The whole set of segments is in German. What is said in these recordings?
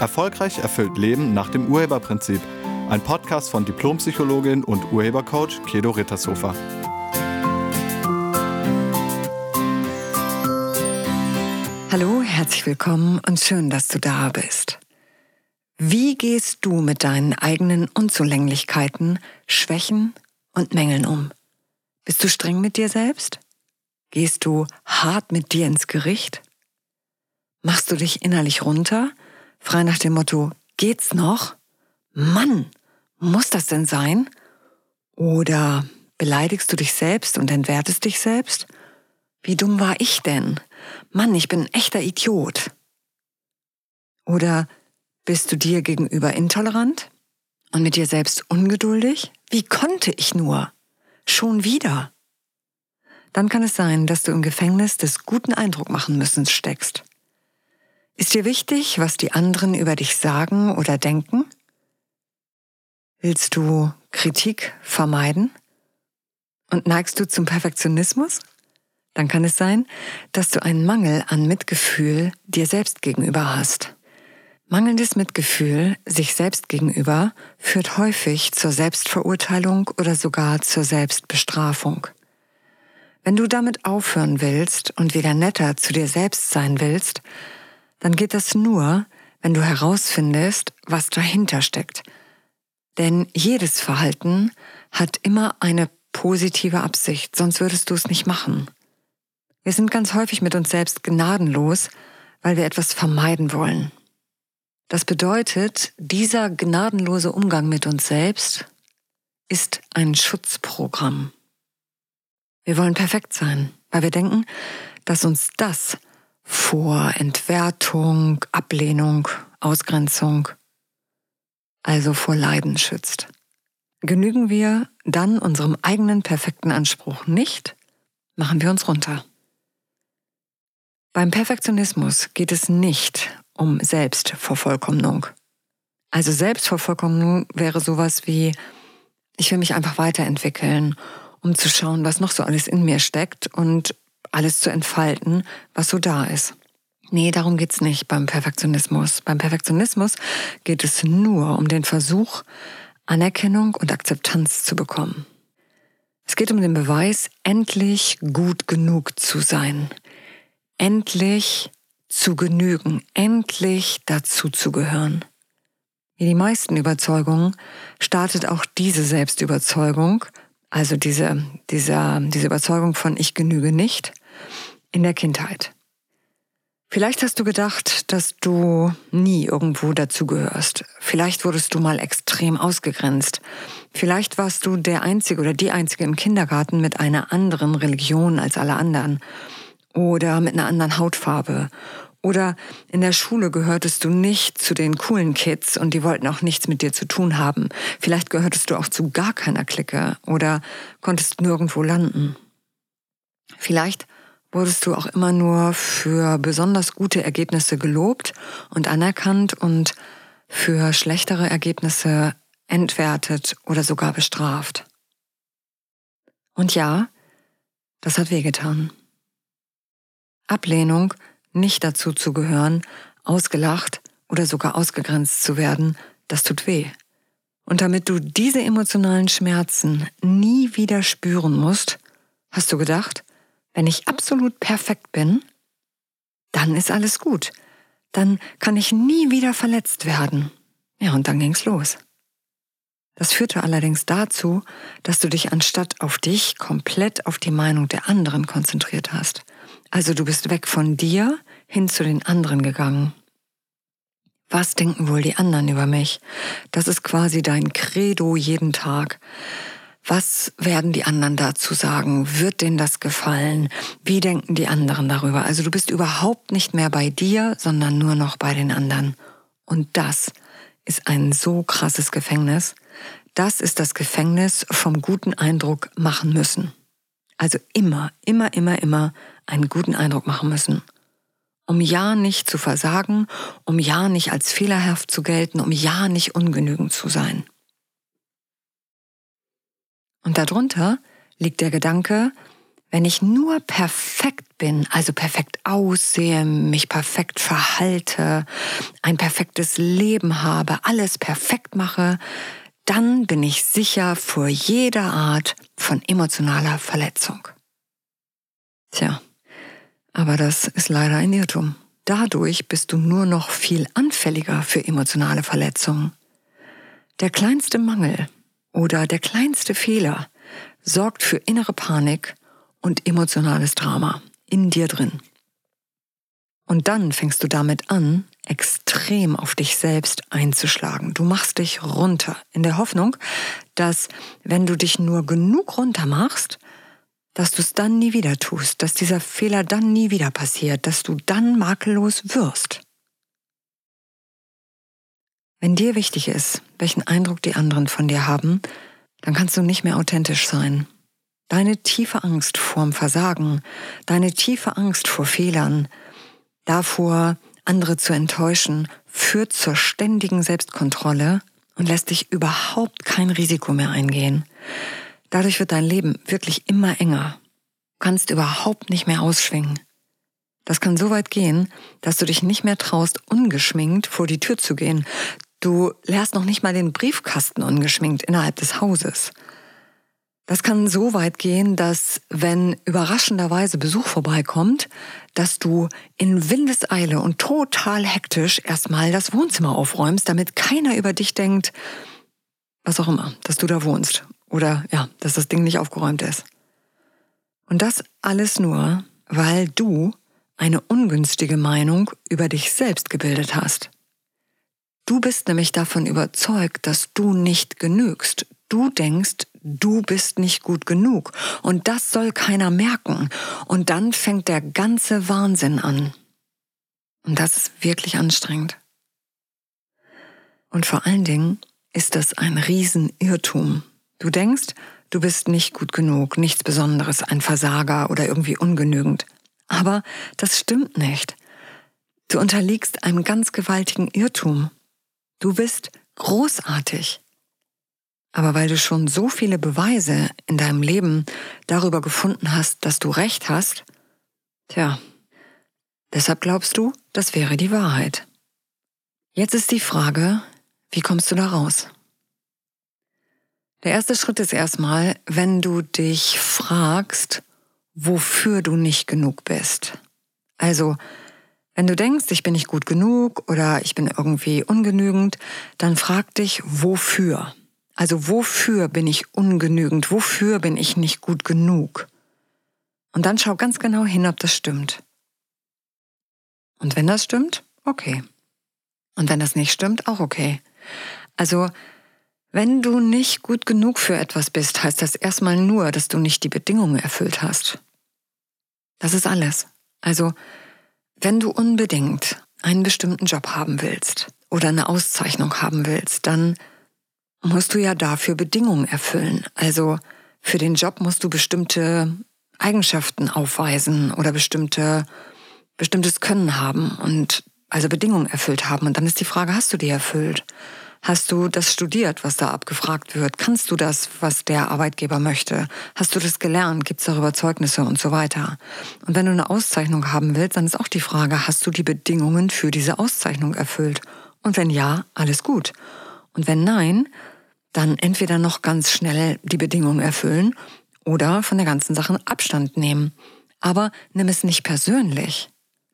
Erfolgreich erfüllt Leben nach dem Urheberprinzip. Ein Podcast von Diplompsychologin und Urhebercoach Kedo Rittershofer. Hallo, herzlich willkommen und schön, dass du da bist. Wie gehst du mit deinen eigenen Unzulänglichkeiten, Schwächen und Mängeln um? Bist du streng mit dir selbst? Gehst du hart mit dir ins Gericht? Machst du dich innerlich runter Frei nach dem Motto, geht's noch? Mann, muss das denn sein? Oder beleidigst du dich selbst und entwertest dich selbst? Wie dumm war ich denn? Mann, ich bin ein echter Idiot. Oder bist du dir gegenüber intolerant und mit dir selbst ungeduldig? Wie konnte ich nur? Schon wieder. Dann kann es sein, dass du im Gefängnis des guten Eindruck machen müssen steckst. Ist dir wichtig, was die anderen über dich sagen oder denken? Willst du Kritik vermeiden? Und neigst du zum Perfektionismus? Dann kann es sein, dass du einen Mangel an Mitgefühl dir selbst gegenüber hast. Mangelndes Mitgefühl sich selbst gegenüber führt häufig zur Selbstverurteilung oder sogar zur Selbstbestrafung. Wenn du damit aufhören willst und wieder netter zu dir selbst sein willst, dann geht das nur, wenn du herausfindest, was dahinter steckt. Denn jedes Verhalten hat immer eine positive Absicht, sonst würdest du es nicht machen. Wir sind ganz häufig mit uns selbst gnadenlos, weil wir etwas vermeiden wollen. Das bedeutet, dieser gnadenlose Umgang mit uns selbst ist ein Schutzprogramm. Wir wollen perfekt sein, weil wir denken, dass uns das vor Entwertung, Ablehnung, Ausgrenzung, also vor Leiden schützt. Genügen wir dann unserem eigenen perfekten Anspruch nicht, machen wir uns runter. Beim Perfektionismus geht es nicht um Selbstvervollkommnung. Also Selbstvervollkommnung wäre sowas wie, ich will mich einfach weiterentwickeln, um zu schauen, was noch so alles in mir steckt und alles zu entfalten, was so da ist. Nee, darum geht's nicht beim Perfektionismus. Beim Perfektionismus geht es nur um den Versuch, Anerkennung und Akzeptanz zu bekommen. Es geht um den Beweis, endlich gut genug zu sein, endlich zu genügen, endlich dazu zu gehören. Wie die meisten Überzeugungen startet auch diese Selbstüberzeugung, also diese, diese, diese Überzeugung von ich genüge nicht, in der Kindheit. Vielleicht hast du gedacht, dass du nie irgendwo dazugehörst. Vielleicht wurdest du mal extrem ausgegrenzt. Vielleicht warst du der Einzige oder die Einzige im Kindergarten mit einer anderen Religion als alle anderen. Oder mit einer anderen Hautfarbe. Oder in der Schule gehörtest du nicht zu den coolen Kids und die wollten auch nichts mit dir zu tun haben. Vielleicht gehörtest du auch zu gar keiner Clique oder konntest nirgendwo landen. Vielleicht wurdest du auch immer nur für besonders gute Ergebnisse gelobt und anerkannt und für schlechtere Ergebnisse entwertet oder sogar bestraft. Und ja, das hat wehgetan. Ablehnung, nicht dazu zu gehören, ausgelacht oder sogar ausgegrenzt zu werden, das tut weh. Und damit du diese emotionalen Schmerzen nie wieder spüren musst, hast du gedacht, wenn ich absolut perfekt bin, dann ist alles gut. Dann kann ich nie wieder verletzt werden. Ja, und dann ging's los. Das führte allerdings dazu, dass du dich anstatt auf dich komplett auf die Meinung der anderen konzentriert hast. Also du bist weg von dir hin zu den anderen gegangen. Was denken wohl die anderen über mich? Das ist quasi dein Credo jeden Tag. Was werden die anderen dazu sagen? Wird denen das gefallen? Wie denken die anderen darüber? Also du bist überhaupt nicht mehr bei dir, sondern nur noch bei den anderen. Und das ist ein so krasses Gefängnis. Das ist das Gefängnis vom guten Eindruck machen müssen. Also immer, immer, immer, immer einen guten Eindruck machen müssen. Um ja nicht zu versagen, um ja nicht als fehlerhaft zu gelten, um ja nicht ungenügend zu sein. Und darunter liegt der Gedanke, Wenn ich nur perfekt bin, also perfekt aussehe, mich perfekt verhalte, ein perfektes Leben habe, alles perfekt mache, dann bin ich sicher vor jeder Art von emotionaler Verletzung. Tja, aber das ist leider ein Irrtum. Dadurch bist du nur noch viel anfälliger für emotionale Verletzungen. Der kleinste Mangel oder der kleinste Fehler sorgt für innere Panik und emotionales Drama in dir drin. Und dann fängst du damit an, extrem auf dich selbst einzuschlagen. Du machst dich runter in der Hoffnung, dass wenn du dich nur genug runter machst, dass du es dann nie wieder tust, dass dieser Fehler dann nie wieder passiert, dass du dann makellos wirst. Wenn dir wichtig ist, welchen Eindruck die anderen von dir haben, dann kannst du nicht mehr authentisch sein. Deine tiefe Angst vorm Versagen, deine tiefe Angst vor Fehlern, davor, andere zu enttäuschen, führt zur ständigen Selbstkontrolle und lässt dich überhaupt kein Risiko mehr eingehen. Dadurch wird dein Leben wirklich immer enger. Du kannst überhaupt nicht mehr ausschwingen. Das kann so weit gehen, dass du dich nicht mehr traust, ungeschminkt vor die Tür zu gehen. Du leerst noch nicht mal den Briefkasten ungeschminkt innerhalb des Hauses. Das kann so weit gehen, dass wenn überraschenderweise Besuch vorbeikommt, dass du in Windeseile und total hektisch erstmal das Wohnzimmer aufräumst, damit keiner über dich denkt, was auch immer, dass du da wohnst oder ja, dass das Ding nicht aufgeräumt ist. Und das alles nur, weil du eine ungünstige Meinung über dich selbst gebildet hast. Du bist nämlich davon überzeugt, dass du nicht genügst. Du denkst, du bist nicht gut genug und das soll keiner merken. Und dann fängt der ganze Wahnsinn an. Und das ist wirklich anstrengend. Und vor allen Dingen ist das ein Riesenirrtum. Du denkst, du bist nicht gut genug, nichts Besonderes, ein Versager oder irgendwie ungenügend. Aber das stimmt nicht. Du unterliegst einem ganz gewaltigen Irrtum. Du bist großartig. Aber weil du schon so viele Beweise in deinem Leben darüber gefunden hast, dass du recht hast, tja, deshalb glaubst du, das wäre die Wahrheit. Jetzt ist die Frage, wie kommst du da raus? Der erste Schritt ist erstmal, wenn du dich fragst, wofür du nicht genug bist. Also, wenn du denkst, ich bin nicht gut genug oder ich bin irgendwie ungenügend, dann frag dich, wofür. Also wofür bin ich ungenügend? Wofür bin ich nicht gut genug? Und dann schau ganz genau hin, ob das stimmt. Und wenn das stimmt, okay. Und wenn das nicht stimmt, auch okay. Also, wenn du nicht gut genug für etwas bist, heißt das erstmal nur, dass du nicht die Bedingungen erfüllt hast. Das ist alles. Also, wenn du unbedingt einen bestimmten Job haben willst oder eine Auszeichnung haben willst, dann musst du ja dafür Bedingungen erfüllen. Also für den Job musst du bestimmte Eigenschaften aufweisen oder bestimmte, bestimmtes Können haben und also Bedingungen erfüllt haben. Und dann ist die Frage, hast du die erfüllt? Hast du das studiert, was da abgefragt wird? Kannst du das, was der Arbeitgeber möchte? Hast du das gelernt? Gibt es darüber Zeugnisse und so weiter? Und wenn du eine Auszeichnung haben willst, dann ist auch die Frage, hast du die Bedingungen für diese Auszeichnung erfüllt? Und wenn ja, alles gut. Und wenn nein, dann entweder noch ganz schnell die Bedingungen erfüllen oder von der ganzen Sache Abstand nehmen. Aber nimm es nicht persönlich.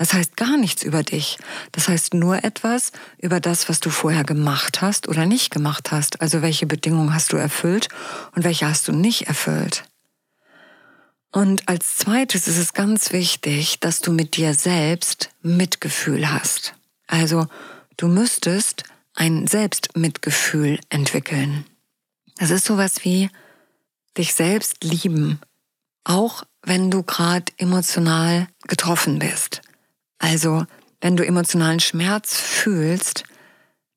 Das heißt gar nichts über dich. Das heißt nur etwas über das, was du vorher gemacht hast oder nicht gemacht hast. Also welche Bedingungen hast du erfüllt und welche hast du nicht erfüllt. Und als zweites ist es ganz wichtig, dass du mit dir selbst Mitgefühl hast. Also du müsstest ein Selbstmitgefühl entwickeln. Das ist sowas wie dich selbst lieben, auch wenn du gerade emotional getroffen bist. Also, wenn du emotionalen Schmerz fühlst,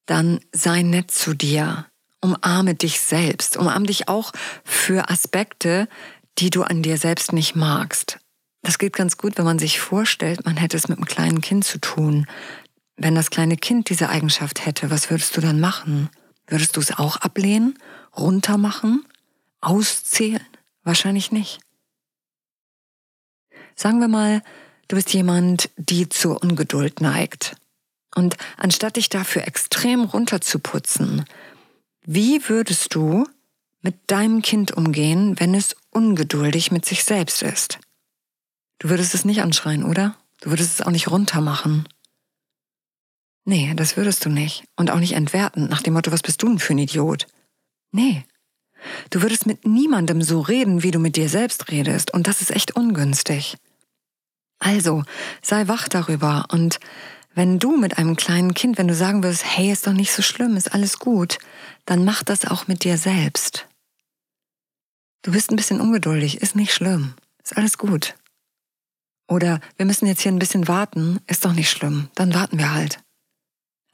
dann sei nett zu dir. Umarme dich selbst. Umarme dich auch für Aspekte, die du an dir selbst nicht magst. Das geht ganz gut, wenn man sich vorstellt, man hätte es mit einem kleinen Kind zu tun. Wenn das kleine Kind diese Eigenschaft hätte, was würdest du dann machen? Würdest du es auch ablehnen, runtermachen, auszählen? Wahrscheinlich nicht. Sagen wir mal, du bist jemand, die zur Ungeduld neigt. Und anstatt dich dafür extrem runterzuputzen, wie würdest du mit deinem Kind umgehen, wenn es ungeduldig mit sich selbst ist? Du würdest es nicht anschreien, oder? Du würdest es auch nicht runtermachen. Nee, das würdest du nicht. Und auch nicht entwerten, nach dem Motto, was bist du denn für ein Idiot? Nee. Du würdest mit niemandem so reden, wie du mit dir selbst redest. Und das ist echt ungünstig. Also, sei wach darüber. Und wenn du mit einem kleinen Kind, wenn du sagen wirst, hey, ist doch nicht so schlimm, ist alles gut, dann mach das auch mit dir selbst. Du bist ein bisschen ungeduldig, ist nicht schlimm, ist alles gut. Oder wir müssen jetzt hier ein bisschen warten, ist doch nicht schlimm, dann warten wir halt.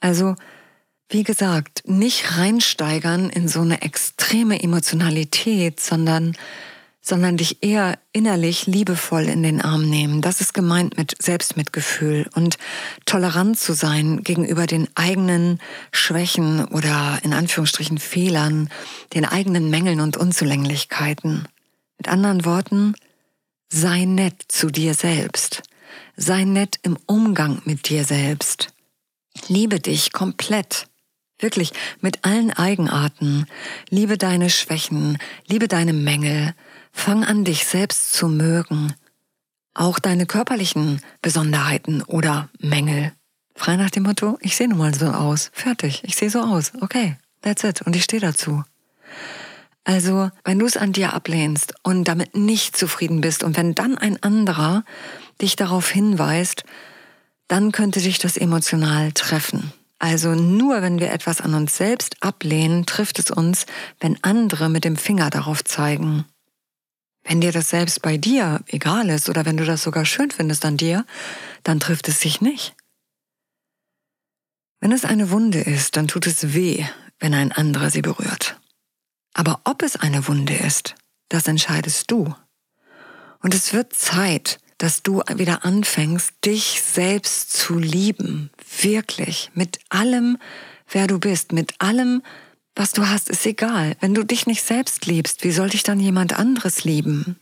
Also, wie gesagt, nicht reinsteigern in so eine extreme Emotionalität, sondern, sondern dich eher innerlich liebevoll in den Arm nehmen. Das ist gemeint mit Selbstmitgefühl und tolerant zu sein gegenüber den eigenen Schwächen oder in Anführungsstrichen Fehlern, den eigenen Mängeln und Unzulänglichkeiten. Mit anderen Worten, Sei nett zu dir selbst. Sei nett im Umgang mit dir selbst. Liebe dich komplett. Wirklich mit allen Eigenarten. Liebe deine Schwächen, liebe deine Mängel. Fang an, dich selbst zu mögen. Auch deine körperlichen Besonderheiten oder Mängel. Frei nach dem Motto, ich sehe nun mal so aus. Fertig, ich sehe so aus. Okay, that's it. Und ich stehe dazu. Also, wenn du es an dir ablehnst und damit nicht zufrieden bist und wenn dann ein anderer dich darauf hinweist, dann könnte dich das emotional treffen. Also nur wenn wir etwas an uns selbst ablehnen, trifft es uns, wenn andere mit dem Finger darauf zeigen. Wenn dir das selbst bei dir egal ist oder wenn du das sogar schön findest an dir, dann trifft es sich nicht. Wenn es eine Wunde ist, dann tut es weh, wenn ein anderer sie berührt. Aber ob es eine Wunde ist, das entscheidest du. Und es wird Zeit, dass du wieder anfängst, dich selbst zu lieben. Wirklich. Mit allem, wer du bist. Mit allem, was du hast, ist egal. Wenn du dich nicht selbst liebst, wie soll dich dann jemand anderes lieben?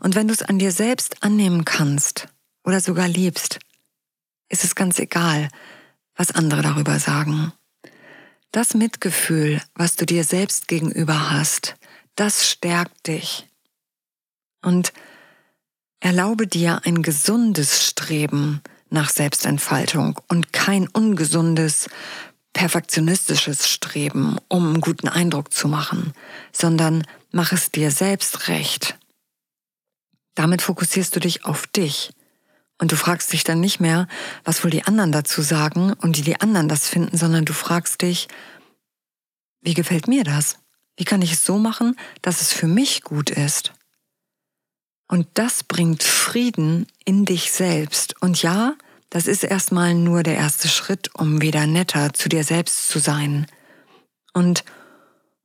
Und wenn du es an dir selbst annehmen kannst oder sogar liebst, ist es ganz egal, was andere darüber sagen. Das Mitgefühl, was du dir selbst gegenüber hast, das stärkt dich. Und erlaube dir ein gesundes Streben nach Selbstentfaltung und kein ungesundes, perfektionistisches Streben, um einen guten Eindruck zu machen, sondern mach es dir selbst recht. Damit fokussierst du dich auf dich und du fragst dich dann nicht mehr, was wohl die anderen dazu sagen und wie die anderen das finden, sondern du fragst dich, wie gefällt mir das? Wie kann ich es so machen, dass es für mich gut ist? Und das bringt Frieden in dich selbst. Und ja, das ist erstmal nur der erste Schritt, um wieder netter zu dir selbst zu sein. Und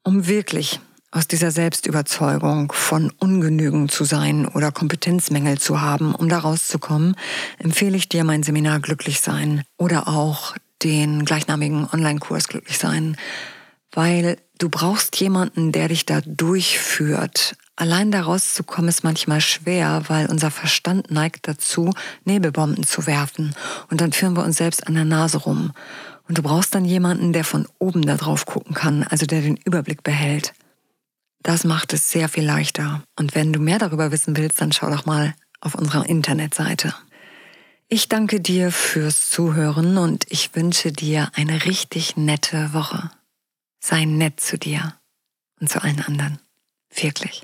um wirklich aus dieser Selbstüberzeugung von ungenügend zu sein oder Kompetenzmängel zu haben, um da rauszukommen, empfehle ich dir mein Seminar Glücklich sein oder auch den gleichnamigen Online-Kurs Glücklich sein, weil du brauchst jemanden, der dich da durchführt. Allein da rauszukommen ist manchmal schwer, weil unser Verstand neigt dazu, Nebelbomben zu werfen und dann führen wir uns selbst an der Nase rum. Und du brauchst dann jemanden, der von oben da drauf gucken kann, also der den Überblick behält. Das macht es sehr viel leichter. Und wenn du mehr darüber wissen willst, dann schau doch mal auf unserer Internetseite. Ich danke dir fürs Zuhören und ich wünsche dir eine richtig nette Woche. Sei nett zu dir und zu allen anderen. Wirklich.